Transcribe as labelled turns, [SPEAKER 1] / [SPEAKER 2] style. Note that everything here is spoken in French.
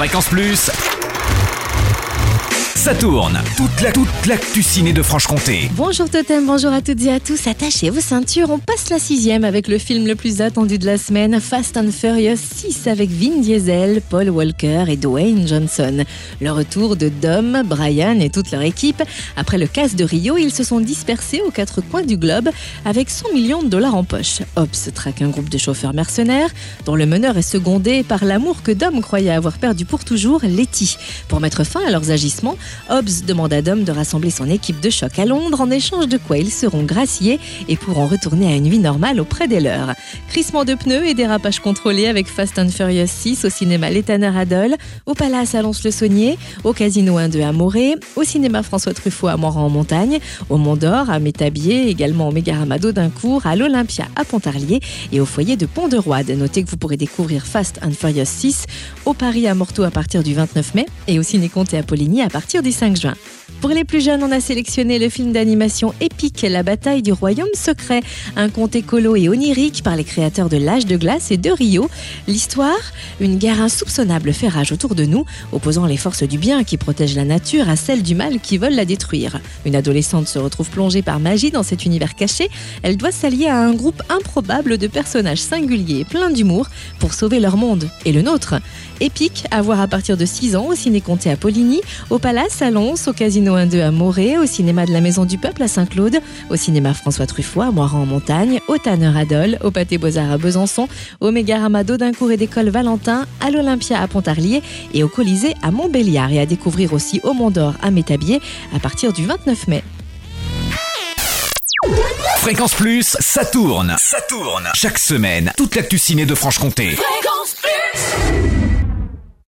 [SPEAKER 1] Fréquence Plus. Ça tourne. Toute la toute ciné de Franche-Comté.
[SPEAKER 2] Bonjour Totem, bonjour à toutes et à tous. Attachez vos ceintures, on passe la sixième avec le film le plus attendu de la semaine, Fast and Furious 6 avec Vin Diesel, Paul Walker et Dwayne Johnson. Le retour de Dom, Brian et toute leur équipe. Après le casse de Rio, ils se sont dispersés aux quatre coins du globe avec 100 millions de dollars en poche. Hobbs traque un groupe de chauffeurs mercenaires dont le meneur est secondé par l'amour que Dom croyait avoir perdu pour toujours, Letty. Pour mettre fin à leurs agissements, Hobbs demande à Dom de rassembler son équipe de choc à Londres. En échange de quoi ils seront graciés et pourront retourner à une vie normale auprès des leurs. Crissement de pneus et dérapage contrôlé avec Fast and Furious 6 au cinéma L'Étanneur à Dole, au Palace à Lons-le-Saunier, au Casino 1-2 à Morée, au cinéma François Truffaut à Moran en Montagne, au Mont d'Or à Métabier, également au Mégaramado d'Audincourt, à l'Olympia à Pontarlier. Et au foyer de Pont-de-Roide. Notez que vous pourrez découvrir Fast and Furious 6 au Paris à Morteau à partir du 29 mai. Et au Ciné-Comté à Poligny à partir du 5 juin. Pour les plus jeunes, on a sélectionné le film d'animation épique La bataille du royaume secret, un conte écolo et onirique par les créateurs de L'âge de glace et de Rio. L'histoire Une guerre insoupçonnable fait rage autour de nous, opposant les forces du bien qui protègent la nature à celles du mal qui veulent la détruire. Une adolescente se retrouve plongée par magie dans cet univers caché. Elle doit s'allier à un groupe improbable de personnages singuliers et pleins d'humour pour sauver leur monde et le nôtre. Épique à voir à partir de 6 ans au ciné-comté à Poligny, au Palace à Lons, au Casino 1-2 à Morée, au cinéma de la Maison du Peuple à Saint-Claude, au cinéma François Truffaut à Moiran en Montagne, au Tanner à Dole, au Pâté Beaux-Arts à Besançon, au Mégarama d'Audincourt et d'École Valentin, à l'Olympia à Pontarlier et au Colisée à Montbéliard et à découvrir aussi au Mont d'Or à Métabier à partir du 29 mai.
[SPEAKER 1] Fréquence Plus, ça tourne. Ça tourne. Chaque semaine, toute l'actu ciné de Franche-Comté.
[SPEAKER 3] Fréquence Plus